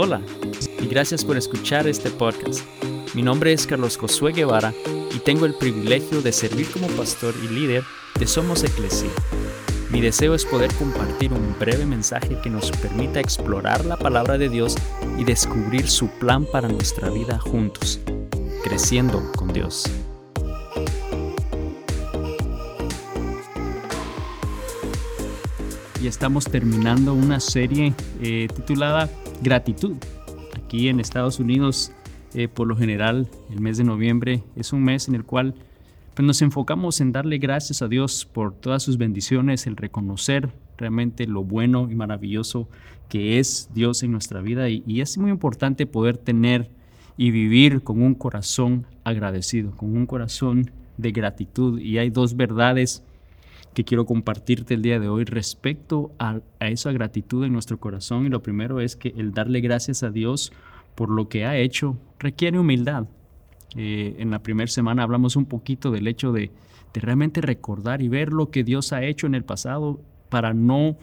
Hola y gracias por escuchar este podcast. Mi nombre es Carlos Josué Guevara y tengo el privilegio de servir como pastor y líder de Somos Eclesia. Mi deseo es poder compartir un breve mensaje que nos permita explorar la palabra de Dios y descubrir su plan para nuestra vida juntos, creciendo con Dios. Y estamos terminando una serie eh, titulada Gratitud. Aquí en Estados Unidos, eh, por lo general, el mes de noviembre es un mes en el cual pues, nos enfocamos en darle gracias a Dios por todas sus bendiciones, el reconocer realmente lo bueno y maravilloso que es Dios en nuestra vida y, y es muy importante poder tener y vivir con un corazón agradecido, con un corazón de gratitud. Y hay dos verdades quiero compartirte el día de hoy respecto a, esa gratitud en nuestro corazón. Y lo primero es que el darle gracias a Dios por lo que ha hecho requiere humildad. Eh, en la primera semana hablamos un poquito del hecho de, realmente recordar y ver lo que Dios ha hecho en el pasado para no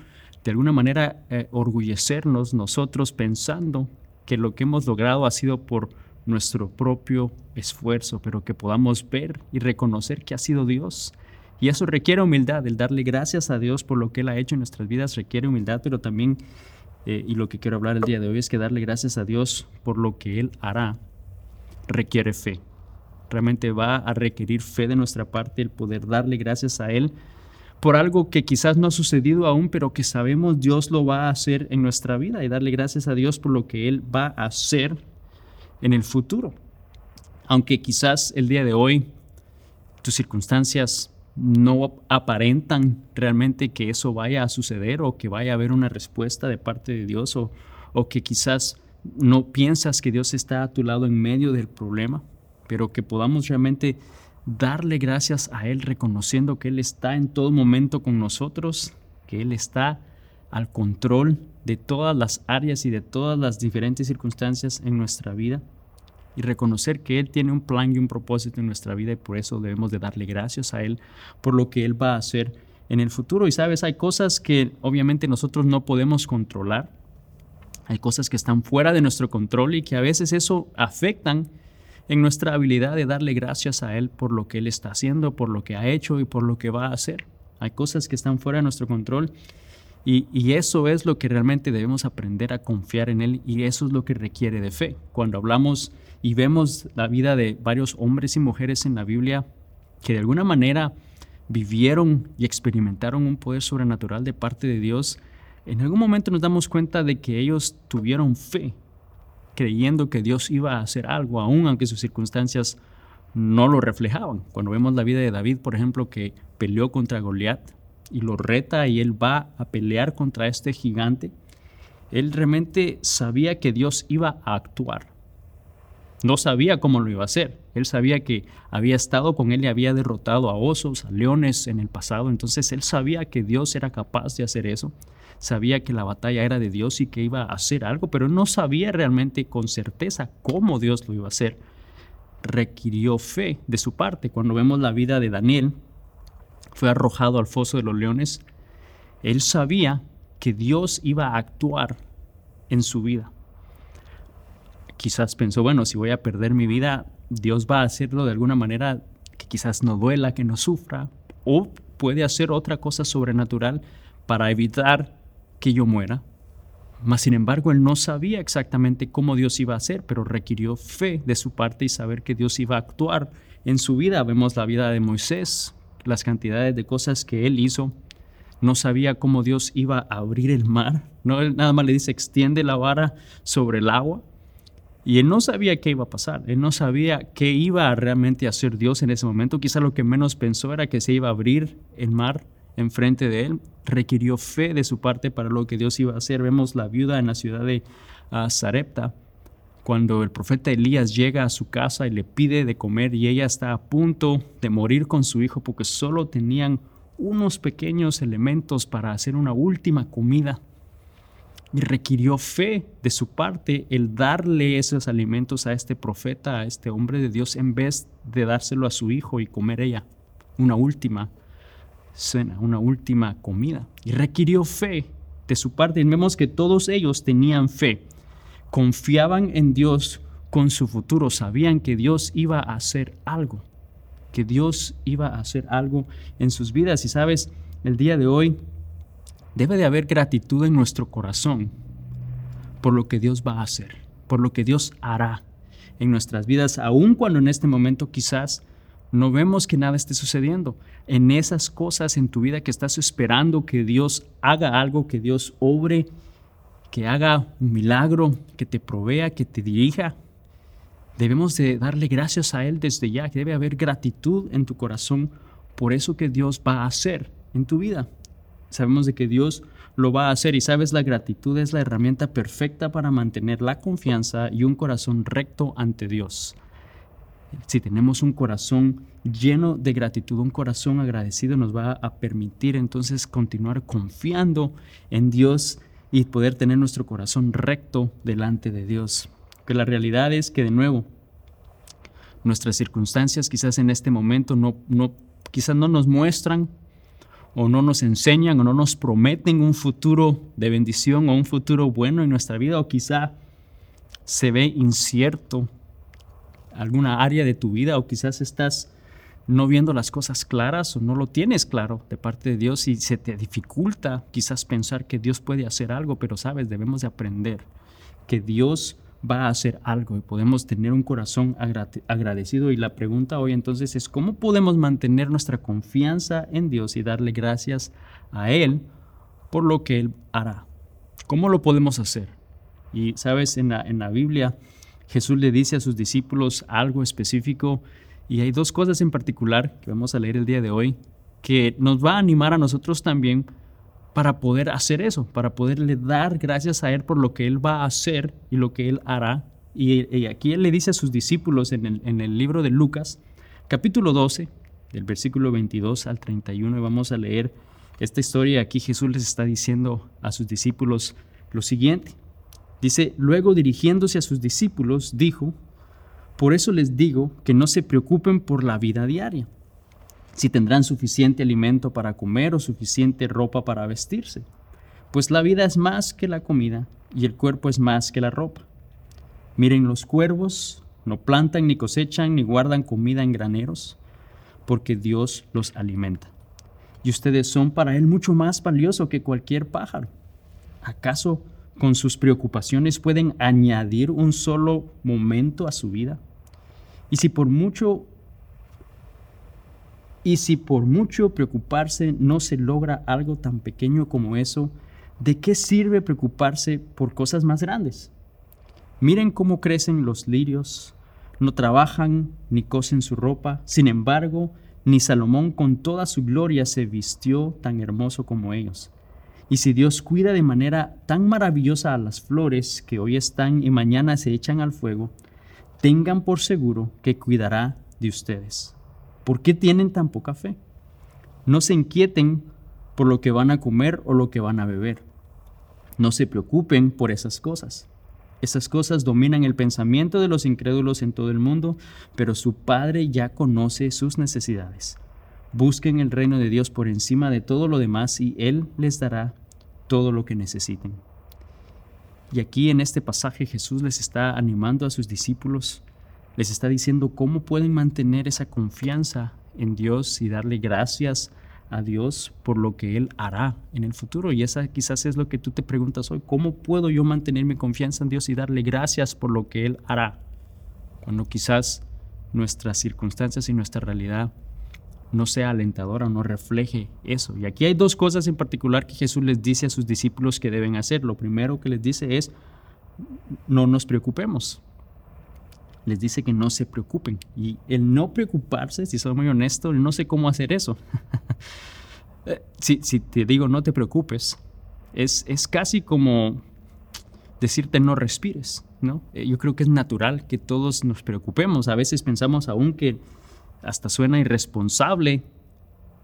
de alguna manera eh, orgullecernos nosotros pensando que lo que hemos logrado ha sido por nuestro propio esfuerzo, pero que podamos ver y reconocer que ha sido Dios y eso requiere humildad, el darle gracias a Dios por lo que Él ha hecho en nuestras vidas requiere humildad, pero también, eh, y lo que quiero hablar el día de hoy es que darle gracias a Dios por lo que Él hará requiere fe. Realmente va a requerir fe de nuestra parte el poder darle gracias a Él por algo que quizás no ha sucedido aún, pero que sabemos Dios lo va a hacer en nuestra vida y darle gracias a Dios por lo que Él va a hacer en el futuro. Aunque quizás el día de hoy tus circunstancias no aparentan realmente que eso vaya a suceder o que vaya a haber una respuesta de parte de Dios o, o que quizás no piensas que Dios está a tu lado en medio del problema, pero que podamos realmente darle gracias a Él reconociendo que Él está en todo momento con nosotros, que Él está al control de todas las áreas y de todas las diferentes circunstancias en nuestra vida y reconocer que Él tiene un plan y un propósito en nuestra vida y por eso debemos de darle gracias a Él por lo que Él va a hacer en el futuro. Y sabes, hay cosas que obviamente nosotros no podemos controlar, hay cosas que están fuera de nuestro control y que a veces eso afectan en nuestra habilidad de darle gracias a Él por lo que Él está haciendo, por lo que ha hecho y por lo que va a hacer. Hay cosas que están fuera de nuestro control y, eso es lo que realmente debemos aprender a confiar en Él y eso es lo que requiere de fe. Cuando hablamos y vemos la vida de varios hombres y mujeres en la Biblia que de alguna manera vivieron y experimentaron un poder sobrenatural de parte de Dios, en algún momento nos damos cuenta de que ellos tuvieron fe, creyendo que Dios iba a hacer algo, aun aunque sus circunstancias no lo reflejaban. Cuando vemos la vida de David, por ejemplo, que peleó contra Goliat, y lo reta y él va a pelear contra este gigante, él realmente sabía que Dios iba a actuar. No sabía cómo lo iba a hacer. Él sabía que había estado con él y había derrotado a osos, a leones en el pasado. Entonces él sabía que Dios era capaz de hacer eso. Sabía que la batalla era de Dios y que iba a hacer algo, pero no sabía realmente con certeza cómo Dios lo iba a hacer. Requirió fe de su parte. Cuando vemos la vida de Daniel, fue arrojado al foso de los leones, él sabía que Dios iba a actuar en su vida. Quizás pensó, bueno, si voy a perder mi vida, Dios va a hacerlo de alguna manera que quizás no duela, que no sufra, o puede hacer otra cosa sobrenatural para evitar que yo muera. Mas, sin embargo, él no sabía exactamente cómo Dios iba a hacer, pero requirió fe de su parte y saber que Dios iba a actuar en su vida. Vemos la vida de Moisés, las cantidades de cosas que él hizo. No sabía cómo Dios iba a abrir el mar. No, nada más le dice, extiende la vara sobre el agua. Y él no sabía qué iba a pasar. Él no sabía qué iba a realmente hacer Dios en ese momento. Quizá lo que menos pensó era que se iba a abrir el mar enfrente de él. Requirió fe de su parte para lo que Dios iba a hacer. Vemos la viuda en la ciudad de uh, Sarepta cuando el profeta Elías llega a su casa y le pide de comer y ella está a punto de morir con su hijo porque solo tenían unos pequeños elementos para hacer una última comida. Y requirió fe de su parte el darle esos alimentos a este profeta, a este hombre de Dios, en vez de dárselo a su hijo y comer ella. Una última cena, una última comida. Y requirió fe de su parte. Y vemos que todos ellos tenían fe confiaban en Dios con su futuro, sabían que Dios iba a hacer algo, que Dios iba a hacer algo en sus vidas. Y sabes, el día de hoy debe de haber gratitud en nuestro corazón por lo que Dios va a hacer, por lo que Dios hará en nuestras vidas, aun cuando en este momento quizás no vemos que nada esté sucediendo. En esas cosas en tu vida que estás esperando que Dios haga algo, que Dios obre, que haga un milagro, que te provea, que te dirija, debemos de darle gracias a Él desde ya, que debe haber gratitud en tu corazón por eso que Dios va a hacer en tu vida. Sabemos de que Dios lo va a hacer y sabes, la gratitud es la herramienta perfecta para mantener la confianza y un corazón recto ante Dios. Si tenemos un corazón lleno de gratitud, un corazón agradecido, nos va a permitir entonces continuar confiando en Dios y poder tener nuestro corazón recto delante de Dios. Que la realidad es que de nuevo, nuestras circunstancias quizás en este momento no, no, quizás no nos muestran o no nos enseñan o no nos prometen un futuro de bendición o un futuro bueno en nuestra vida o quizá se ve incierto alguna área de tu vida o quizás estás no viendo las cosas claras o no lo tienes claro de parte de Dios y se te dificulta quizás pensar que Dios puede hacer algo, pero sabes, debemos de aprender que Dios va a hacer algo y podemos tener un corazón agradecido. Y la pregunta hoy entonces es, ¿cómo podemos mantener nuestra confianza en Dios y darle gracias a Él por lo que Él hará? ¿Cómo lo podemos hacer? Y sabes, en la, en la Biblia Jesús le dice a sus discípulos algo específico y hay dos cosas en particular que vamos a leer el día de hoy que nos va a animar a nosotros también para poder hacer eso, para poderle dar gracias a Él por lo que Él va a hacer y lo que Él hará. Y, aquí Él le dice a sus discípulos en el, libro de Lucas, capítulo 12, del versículo 22 al 31, y vamos a leer esta historia. Aquí Jesús les está diciendo a sus discípulos lo siguiente. Dice, luego dirigiéndose a sus discípulos, dijo, por eso les digo que no se preocupen por la vida diaria si tendrán suficiente alimento para comer o suficiente ropa para vestirse. Pues la vida es más que la comida y el cuerpo es más que la ropa. Miren los cuervos, no plantan ni cosechan ni guardan comida en graneros, porque Dios los alimenta. Y ustedes son para Él mucho más valioso que cualquier pájaro. ¿Acaso con sus preocupaciones pueden añadir un solo momento a su vida? Y si por mucho y si por mucho preocuparse no se logra algo tan pequeño como eso, ¿de qué sirve preocuparse por cosas más grandes? Miren cómo crecen los lirios, no trabajan ni cosen su ropa, sin embargo, ni Salomón con toda su gloria se vistió tan hermoso como ellos. Y si Dios cuida de manera tan maravillosa a las flores que hoy están y mañana se echan al fuego, tengan por seguro que cuidará de ustedes. ¿Por qué tienen tan poca fe? No se inquieten por lo que van a comer o lo que van a beber. No se preocupen por esas cosas. Esas cosas dominan el pensamiento de los incrédulos en todo el mundo, pero su Padre ya conoce sus necesidades. Busquen el reino de Dios por encima de todo lo demás y Él les dará todo lo que necesiten. Y aquí en este pasaje Jesús les está animando a sus discípulos les está diciendo cómo pueden mantener esa confianza en Dios y darle gracias a Dios por lo que Él hará en el futuro. Y esa quizás es lo que tú te preguntas hoy, ¿cómo puedo yo mantener mi confianza en Dios y darle gracias por lo que Él hará? Cuando quizás nuestras circunstancias y nuestra realidad no sea alentadora o no refleje eso. Y aquí hay dos cosas en particular que Jesús les dice a sus discípulos que deben hacer. Lo primero que les dice es, no nos preocupemos les dice que no se preocupen. Y el no preocuparse, si soy muy honesto, no sé cómo hacer eso. Eh, si, si, te digo no te preocupes, es, es casi como decirte no respires, ¿no? Eh, yo creo que es natural que todos nos preocupemos. A veces pensamos aún que hasta suena irresponsable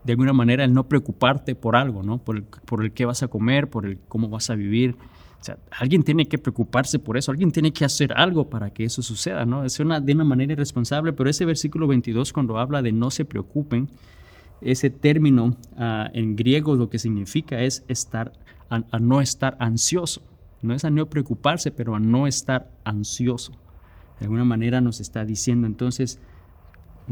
de alguna manera el no preocuparte por algo, ¿no? Por el, por el qué vas a comer, por el cómo vas a vivir, o sea, alguien tiene que preocuparse por eso, alguien tiene que hacer algo para que eso suceda, ¿no? Es una, de una manera irresponsable, pero ese versículo 22 cuando habla de no se preocupen, ese término ah, en griego lo que significa es estar, a, no estar ansioso. No es a no preocuparse, pero a no estar ansioso. De alguna manera nos está diciendo entonces,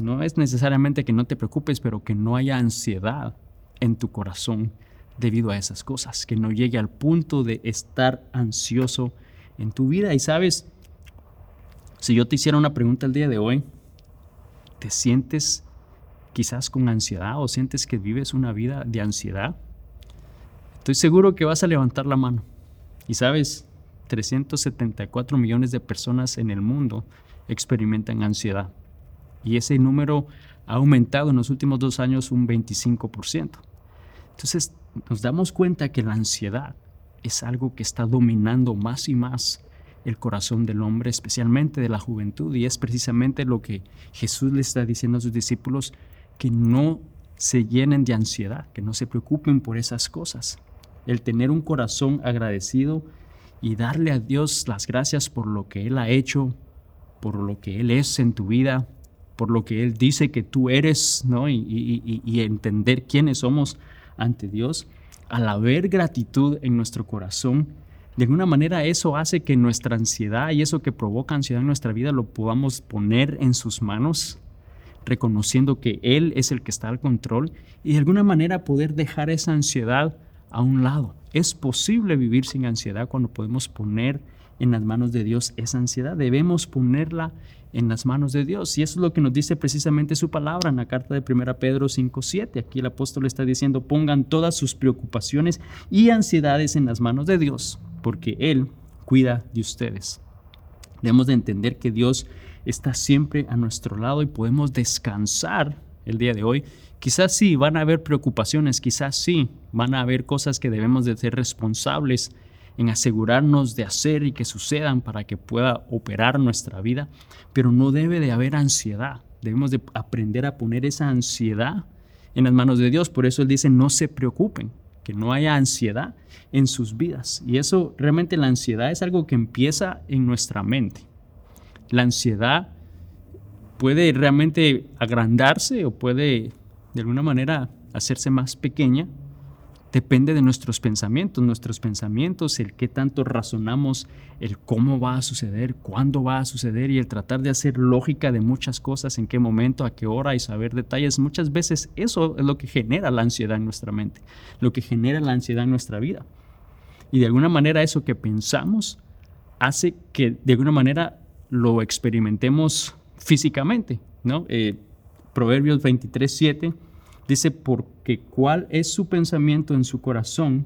no es necesariamente que no te preocupes, pero que no haya ansiedad en tu corazón debido a esas cosas, que no llegue al punto de estar ansioso en tu vida. Y sabes, si yo te hiciera una pregunta el día de hoy, ¿te sientes quizás con ansiedad o sientes que vives una vida de ansiedad? Estoy seguro que vas a levantar la mano. Y sabes, 374 millones de personas en el mundo experimentan ansiedad. Y ese número ha aumentado en los últimos dos años un 25%. Entonces nos damos cuenta que la ansiedad es algo que está dominando más y más el corazón del hombre, especialmente de la juventud. Y es precisamente lo que Jesús le está diciendo a sus discípulos, que no se llenen de ansiedad, que no se preocupen por esas cosas. El tener un corazón agradecido y darle a Dios las gracias por lo que Él ha hecho, por lo que Él es en tu vida, por lo que Él dice que tú eres, ¿no? Y, y entender quiénes somos ante Dios. Al haber gratitud en nuestro corazón, de alguna manera eso hace que nuestra ansiedad y eso que provoca ansiedad en nuestra vida lo podamos poner en sus manos, reconociendo que Él es el que está al control y de alguna manera poder dejar esa ansiedad a un lado. Es posible vivir sin ansiedad cuando podemos poner en las manos de Dios esa ansiedad. Debemos ponerla en las manos de Dios. Y eso es lo que nos dice precisamente su palabra en la carta de 1 Pedro 5.7. Aquí el apóstol está diciendo, pongan todas sus preocupaciones y ansiedades en las manos de Dios, porque Él cuida de ustedes. Debemos de entender que Dios está siempre a nuestro lado y podemos descansar el día de hoy. Quizás sí van a haber preocupaciones, quizás sí van a haber cosas que debemos de ser responsables en asegurarnos de hacer y que sucedan para que pueda operar nuestra vida, pero no debe de haber ansiedad. Debemos de aprender a poner esa ansiedad en las manos de Dios. Por eso Él dice, no se preocupen, que no haya ansiedad en sus vidas. Y eso realmente la ansiedad es algo que empieza en nuestra mente. La ansiedad puede realmente agrandarse o puede de alguna manera hacerse más pequeña. Depende de nuestros pensamientos, nuestros pensamientos, el qué tanto razonamos, el cómo va a suceder, cuándo va a suceder y el tratar de hacer lógica de muchas cosas, en qué momento, a qué hora y saber detalles. Muchas veces eso es lo que genera la ansiedad en nuestra mente, lo que genera la ansiedad en nuestra vida. Y de alguna manera eso que pensamos hace que de alguna manera lo experimentemos físicamente, ¿no? Eh, Proverbios 23, 7 dice, porque cuál es su pensamiento en su corazón,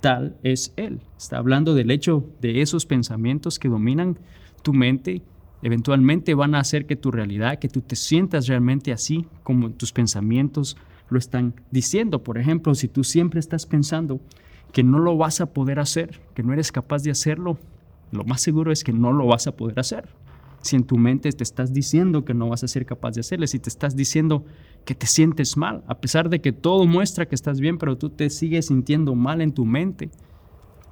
tal es él. Está hablando del hecho de esos pensamientos que dominan tu mente, eventualmente van a hacer que tu realidad, que tú te sientas realmente así como tus pensamientos lo están diciendo. Por ejemplo, si tú siempre estás pensando que no lo vas a poder hacer, que no eres capaz de hacerlo, lo más seguro es que no lo vas a poder hacer si en tu mente te estás diciendo que no vas a ser capaz de hacerlo, si te estás diciendo que te sientes mal, a pesar de que todo muestra que estás bien, pero tú te sigues sintiendo mal en tu mente,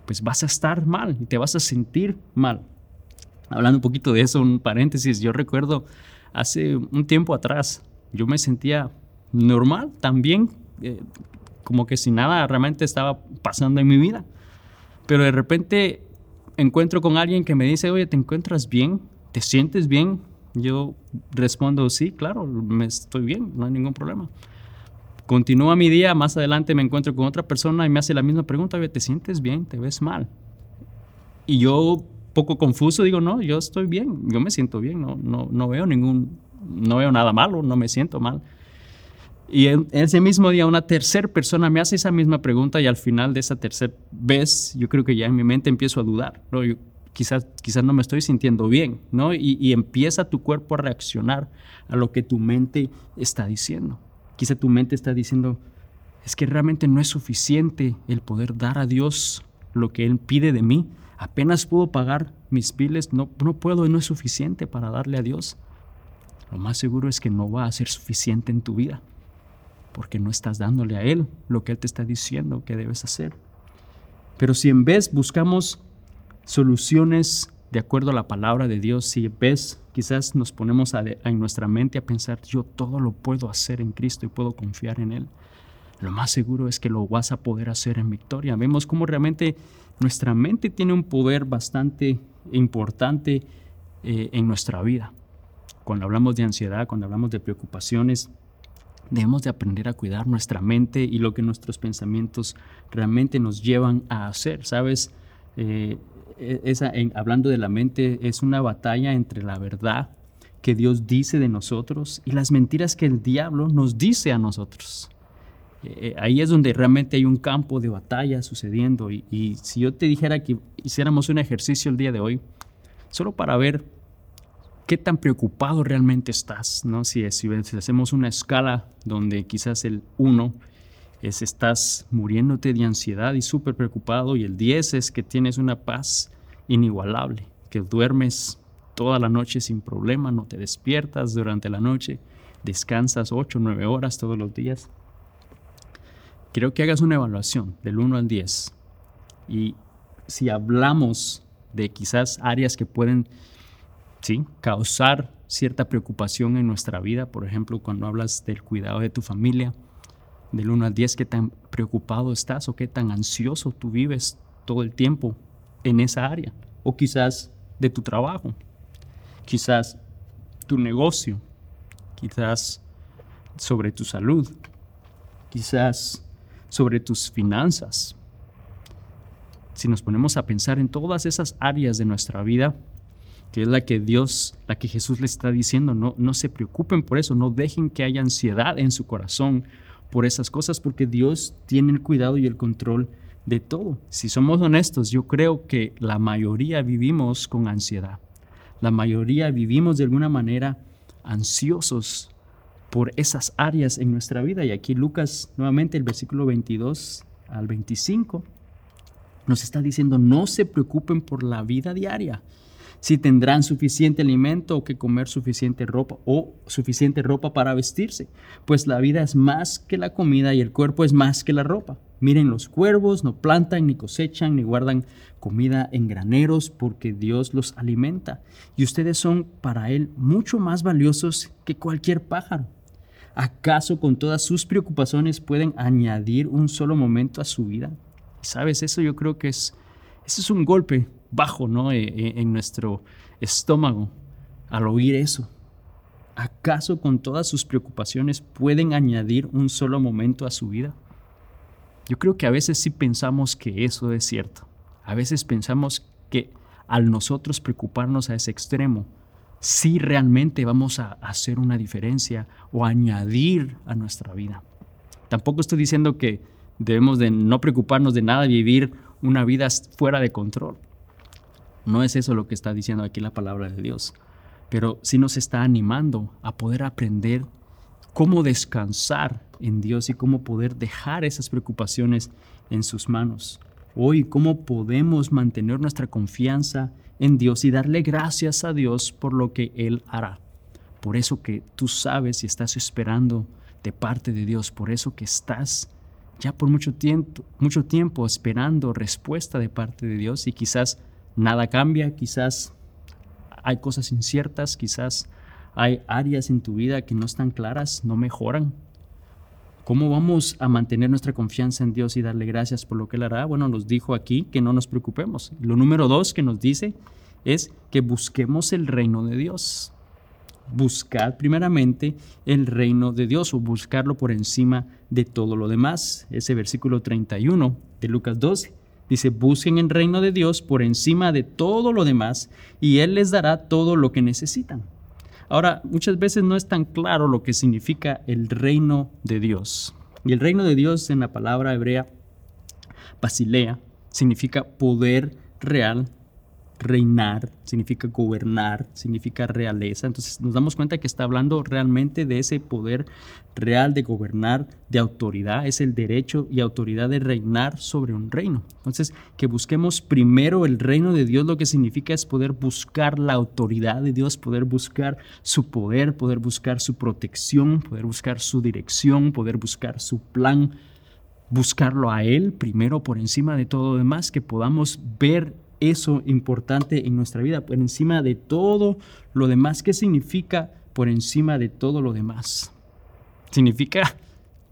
pues vas a estar mal y te vas a sentir mal. Hablando un poquito de eso, un paréntesis, yo recuerdo hace un tiempo atrás, yo me sentía normal también, eh, como que si nada realmente estaba pasando en mi vida. Pero de repente encuentro con alguien que me dice, oye, ¿te encuentras bien? ¿Te sientes bien? Yo respondo, sí, claro, me estoy bien, no hay ningún problema. Continúa mi día, más adelante me encuentro con otra persona y me hace la misma pregunta, ¿te sientes bien? ¿Te ves mal? Y yo, poco confuso, digo, no, yo estoy bien, yo me siento bien, no, no, no veo ningún, no veo nada malo, no me siento mal. Y en ese mismo día una tercera persona me hace esa misma pregunta y al final de esa tercera vez yo creo que ya en mi mente empiezo a dudar. ¿no? Quizás, quizás no me estoy sintiendo bien, ¿no? Y, empieza tu cuerpo a reaccionar a lo que tu mente está diciendo. Quizá tu mente está diciendo, es que realmente no es suficiente el poder dar a Dios lo que Él pide de mí. Apenas puedo pagar mis piles, no, no puedo, no es suficiente para darle a Dios. Lo más seguro es que no va a ser suficiente en tu vida, porque no estás dándole a Él lo que Él te está diciendo que debes hacer. Pero si en vez buscamos soluciones de acuerdo a la palabra de Dios. Si ves, quizás nos ponemos en nuestra mente a pensar, yo todo lo puedo hacer en Cristo y puedo confiar en Él. Lo más seguro es que lo vas a poder hacer en victoria. Vemos cómo realmente Nuestra mente tiene un poder bastante importante eh, en nuestra vida. Cuando hablamos de ansiedad, cuando hablamos de preocupaciones, debemos de aprender a cuidar nuestra mente y lo que nuestros pensamientos realmente nos llevan a hacer. ¿Sabes? Eh, e, esa, hablando de la mente, es una batalla entre la verdad que Dios dice de nosotros y las mentiras que el diablo nos dice a nosotros. Eh, ahí es donde realmente hay un campo de batalla sucediendo. Y, si yo te dijera que hiciéramos un ejercicio el día de hoy, solo para ver qué tan preocupado realmente estás, ¿no? Si, si, hacemos una escala donde quizás el 1 es estás muriéndote de ansiedad y súper preocupado y el 10 es que tienes una paz inigualable, que duermes toda la noche sin problema, no te despiertas durante la noche, descansas 8 o 9 horas todos los días. Quiero que hagas una evaluación del 1 al 10. Y si hablamos de quizás áreas que pueden ¿sí? causar cierta preocupación en nuestra vida, por ejemplo, cuando hablas del cuidado de tu familia, del 1 al 10, qué tan preocupado estás o qué tan ansioso tú vives todo el tiempo en esa área, o quizás de tu trabajo, quizás tu negocio, quizás sobre tu salud, quizás sobre tus finanzas. Si nos ponemos a pensar en todas esas áreas de nuestra vida, que es la que Dios, la que Jesús le está diciendo, no, no se preocupen por eso, no dejen que haya ansiedad en su corazón por esas cosas, porque Dios tiene el cuidado y el control de todo. Si somos honestos, yo creo que la mayoría vivimos con ansiedad. La mayoría vivimos de alguna manera ansiosos por esas áreas en nuestra vida. Y aquí Lucas, nuevamente el versículo 22 al 25, nos está diciendo, no se preocupen por la vida diaria, si tendrán suficiente alimento o que comer suficiente ropa o suficiente ropa para vestirse, pues la vida es más que la comida y el cuerpo es más que la ropa. Miren los cuervos, no plantan, ni cosechan, ni guardan comida en graneros, porque Dios los alimenta. Y ustedes son para Él mucho más valiosos que cualquier pájaro. ¿Acaso con todas sus preocupaciones pueden añadir un solo momento a su vida? Sabes, eso yo creo que es, eso es un golpe bajo ¿no? E, e, en nuestro estómago al oír eso. ¿Acaso con todas sus preocupaciones pueden añadir un solo momento a su vida? Yo creo que a veces sí pensamos que eso es cierto. A veces pensamos que al nosotros preocuparnos a ese extremo, si realmente vamos a hacer una diferencia o añadir a nuestra vida. Tampoco estoy diciendo que debemos de no preocuparnos de nada, vivir una vida fuera de control. No es eso lo que está diciendo aquí la palabra de Dios, pero sí nos está animando a poder aprender cómo descansar en Dios y cómo poder dejar esas preocupaciones en sus manos. Hoy, cómo podemos mantener nuestra confianza en Dios y darle gracias a Dios por lo que Él hará. Por eso que tú sabes y estás esperando de parte de Dios, por eso que estás ya por mucho tiempo, mucho tiempo esperando respuesta de parte de Dios y quizás nada cambia, quizás hay cosas inciertas, quizás hay áreas en tu vida que no están claras, no mejoran. ¿Cómo vamos a mantener nuestra confianza en Dios y darle gracias por lo que Él hará? Bueno, nos dijo aquí que no nos preocupemos. Lo número dos que nos dice es que busquemos el reino de Dios. Buscar primeramente el reino de Dios o buscarlo por encima de todo lo demás. Ese versículo 31 de Lucas 12 dice, busquen el reino de Dios por encima de todo lo demás y Él les dará todo lo que necesitan. Ahora, muchas veces no es tan claro lo que significa el reino de Dios. Y el reino de Dios en la palabra hebrea, basilea, significa poder real reinar, significa gobernar, significa realeza. Entonces nos damos cuenta que está hablando realmente de ese poder real de gobernar, de autoridad, es el derecho y autoridad de reinar sobre un reino. Entonces, que busquemos primero el reino de Dios, lo que significa es poder buscar la autoridad de Dios, poder buscar su poder, poder buscar su protección, poder buscar su dirección, poder buscar su plan buscarlo a Él primero por encima de todo demás, que podamos ver eso importante en nuestra vida, por encima de todo lo demás. ¿Qué significa por encima de todo lo demás? Significa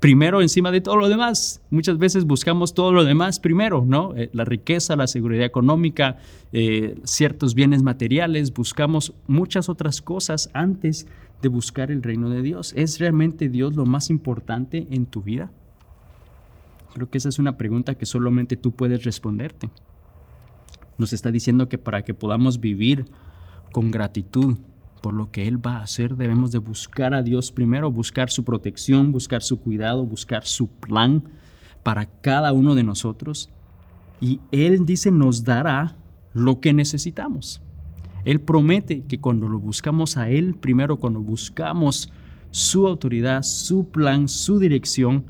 primero encima de todo lo demás. Muchas veces buscamos todo lo demás primero, ¿no? Eh, la riqueza, la seguridad económica, eh, ciertos bienes materiales, buscamos muchas otras cosas antes de buscar el reino de Dios. ¿Es realmente Dios lo más importante en tu vida? Creo que esa es una pregunta que solamente tú puedes responderte. Nos está diciendo que para que podamos vivir con gratitud, por lo que Él va a hacer, debemos de buscar a Dios primero, buscar su protección, buscar su cuidado, buscar su plan para cada uno de nosotros. Y Él dice, nos dará lo que necesitamos. Él promete que cuando lo buscamos a Él, primero cuando buscamos su autoridad, su plan, su dirección,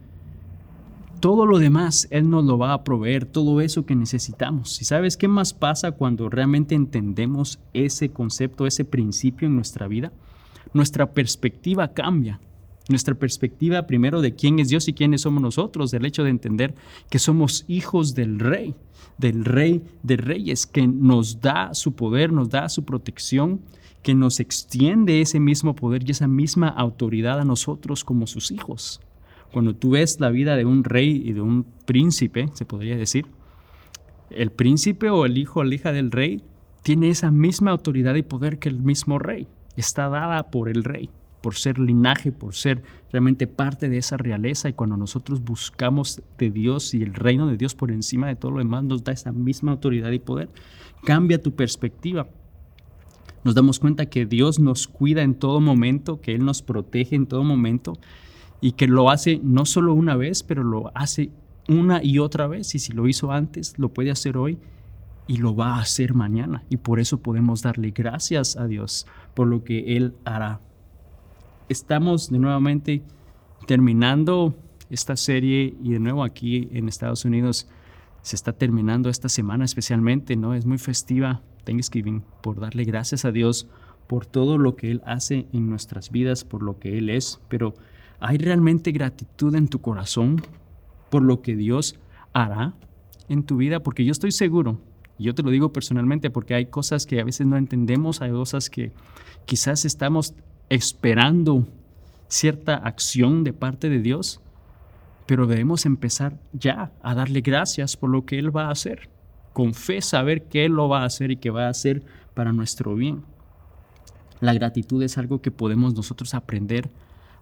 todo lo demás Él nos lo va a proveer, todo eso que necesitamos. ¿Y sabes qué más pasa cuando realmente entendemos ese concepto, ese principio en nuestra vida? Nuestra perspectiva cambia. Nuestra perspectiva primero de quién es Dios y quiénes somos nosotros, del hecho de entender que somos hijos del rey, del rey de reyes, que nos da su poder, nos da su protección, que nos extiende ese mismo poder y esa misma autoridad a nosotros como sus hijos. Cuando tú ves la vida de un rey y de un príncipe, se podría decir, el príncipe o el hijo o la hija del rey tiene esa misma autoridad y poder que el mismo rey. Está dada por el rey, por ser linaje, por ser realmente parte de esa realeza. Y cuando nosotros buscamos de Dios y el reino de Dios por encima de todo lo demás, nos da esa misma autoridad y poder. Cambia tu perspectiva. Nos damos cuenta que Dios nos cuida en todo momento, que Él nos protege en todo momento y que lo hace no solo una vez, pero lo hace una y otra vez. Y si lo hizo antes, lo puede hacer hoy y lo va a hacer mañana. Y por eso podemos darle gracias a Dios por lo que Él hará. Estamos de nuevamente terminando esta serie y de nuevo aquí en Estados Unidos se está terminando esta semana especialmente, ¿no? Es muy festiva Thanksgiving por darle gracias a Dios por todo lo que Él hace en nuestras vidas, por lo que Él es, pero ¿Hay realmente gratitud en tu corazón por lo que Dios hará en tu vida? Porque yo estoy seguro, y yo te lo digo personalmente, porque hay cosas que a veces no entendemos, hay cosas que quizás estamos esperando cierta acción de parte de Dios, pero debemos empezar ya a darle gracias por lo que Él va a hacer. Con fe saber que Él lo va a hacer y que va a hacer para nuestro bien. La gratitud es algo que podemos nosotros aprender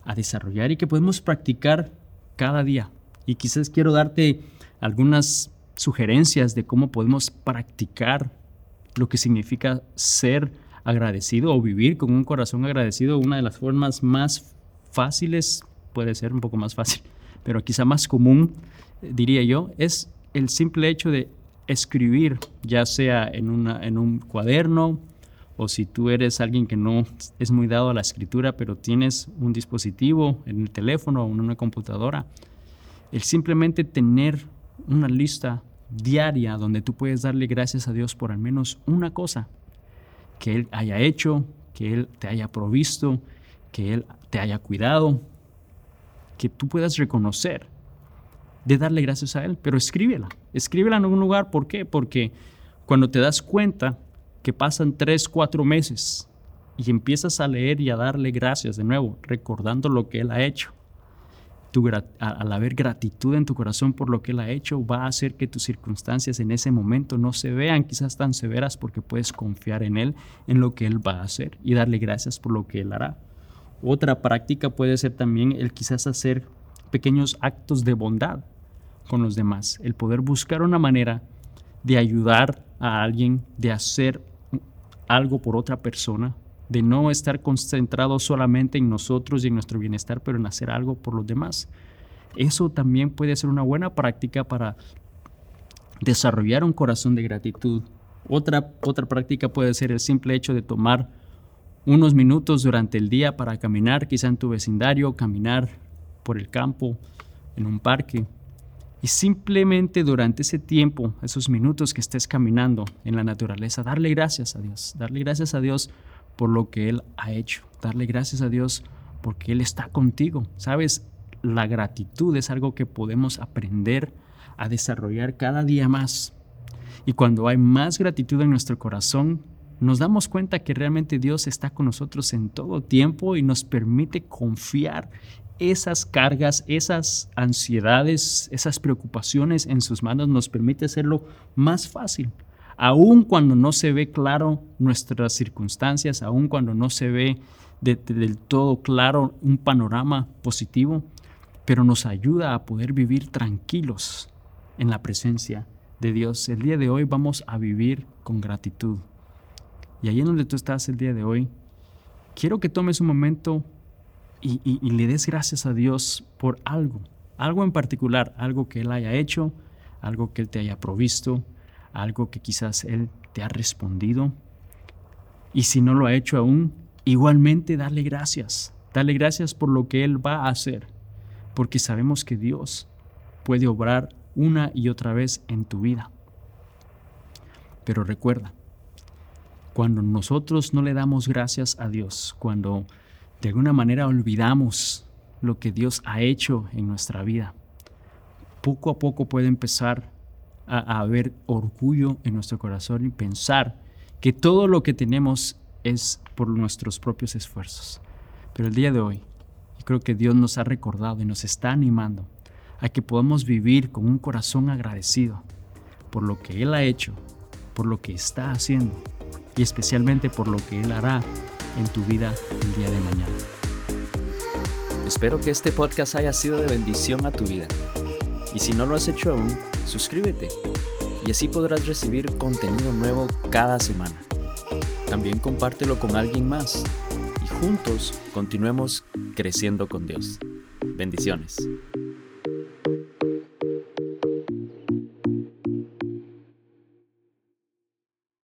a desarrollar y que podemos practicar cada día. Y quizás quiero darte algunas sugerencias de cómo podemos practicar lo que significa ser agradecido o vivir con un corazón agradecido. Una de las formas más fáciles, puede ser un poco más fácil, pero quizá más común, diría yo, es el simple hecho de escribir, ya sea en, una, en un cuaderno, o si tú eres alguien que no es muy dado a la escritura, pero tienes un dispositivo en el teléfono o en una computadora, el simplemente tener una lista diaria donde tú puedes darle gracias a Dios por al menos una cosa que Él haya hecho, que Él te haya provisto, que Él te haya cuidado, que tú puedas reconocer de darle gracias a Él, pero escríbela, escríbela en algún lugar, ¿por qué? Porque cuando te das cuenta que pasan tres, cuatro meses y empiezas a leer y a darle gracias de nuevo, recordando lo que Él ha hecho. Tu, al haber gratitud en tu corazón por lo que Él ha hecho, va a hacer que tus circunstancias en ese momento no se vean quizás tan severas porque puedes confiar en Él, en lo que Él va a hacer y darle gracias por lo que Él hará. Otra práctica puede ser también el quizás hacer pequeños actos de bondad con los demás, el poder buscar una manera de ayudar a alguien, de hacer algo por otra persona, de no estar concentrado solamente en nosotros y en nuestro bienestar, pero en hacer algo por los demás. Eso también puede ser una buena práctica para desarrollar un corazón de gratitud. Otra, otra práctica puede ser el simple hecho de tomar unos minutos durante el día para caminar, quizá en tu vecindario, caminar por el campo, en un parque, y simplemente durante ese tiempo, esos minutos que estés caminando en la naturaleza, darle gracias a Dios, darle gracias a Dios por lo que Él ha hecho, darle gracias a Dios porque Él está contigo. Sabes, la gratitud es algo que podemos aprender a desarrollar cada día más. Y cuando hay más gratitud en nuestro corazón, nos damos cuenta que realmente Dios está con nosotros en todo tiempo y nos permite confiar esas cargas, esas ansiedades, esas preocupaciones en sus manos nos permite hacerlo más fácil. Aun cuando no se ve claro nuestras circunstancias, aun cuando no se ve del todo claro un panorama positivo, pero nos ayuda a poder vivir tranquilos en la presencia de Dios. El día de hoy vamos a vivir con gratitud. Y ahí en donde tú estás el día de hoy, quiero que tomes un momento y, le des gracias a Dios por algo, algo en particular, algo que Él haya hecho, algo que Él te haya provisto, algo que quizás Él te ha respondido. Y si no lo ha hecho aún, igualmente dale gracias. Dale gracias por lo que Él va a hacer, porque sabemos que Dios puede obrar una y otra vez en tu vida. Pero recuerda, cuando nosotros no le damos gracias a Dios, cuando de alguna manera olvidamos lo que Dios ha hecho en nuestra vida, poco a poco puede empezar a, haber orgullo en nuestro corazón y pensar que todo lo que tenemos es por nuestros propios esfuerzos. Pero el día de hoy, creo que Dios nos ha recordado y nos está animando a que podamos vivir con un corazón agradecido por lo que Él ha hecho, por lo que está haciendo y especialmente por lo que Él hará en tu vida el día de mañana. Espero que este podcast haya sido de bendición a tu vida. Y si no lo has hecho aún, suscríbete y así podrás recibir contenido nuevo cada semana. También compártelo con alguien más y juntos continuemos creciendo con Dios. Bendiciones.